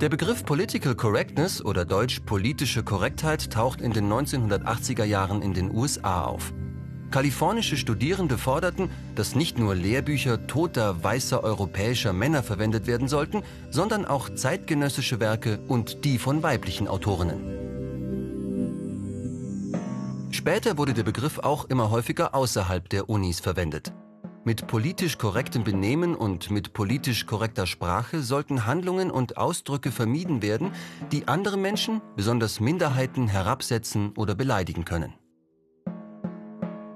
Der Begriff Political Correctness oder deutsch politische Korrektheit taucht in den 1980er Jahren in den USA auf. Kalifornische Studierende forderten, dass nicht nur Lehrbücher toter weißer europäischer Männer verwendet werden sollten, sondern auch zeitgenössische Werke und die von weiblichen Autorinnen. Später wurde der Begriff auch immer häufiger außerhalb der Unis verwendet. Mit politisch korrektem Benehmen und mit politisch korrekter Sprache sollten Handlungen und Ausdrücke vermieden werden, die andere Menschen, besonders Minderheiten, herabsetzen oder beleidigen können.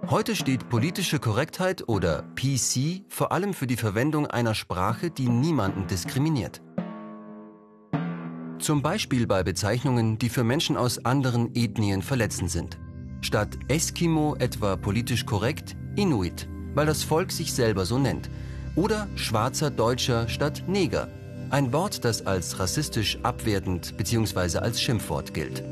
Heute steht politische Korrektheit oder PC vor allem für die Verwendung einer Sprache, die niemanden diskriminiert. Zum Beispiel bei Bezeichnungen, die für Menschen aus anderen Ethnien verletzend sind. Statt Eskimo etwa politisch korrekt Inuit weil das Volk sich selber so nennt. Oder schwarzer Deutscher statt Neger, ein Wort, das als rassistisch abwertend bzw. als Schimpfwort gilt.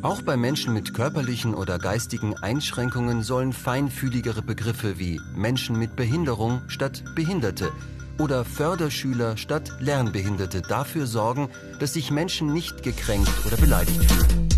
Auch bei Menschen mit körperlichen oder geistigen Einschränkungen sollen feinfühligere Begriffe wie Menschen mit Behinderung statt Behinderte oder Förderschüler statt Lernbehinderte dafür sorgen, dass sich Menschen nicht gekränkt oder beleidigt fühlen.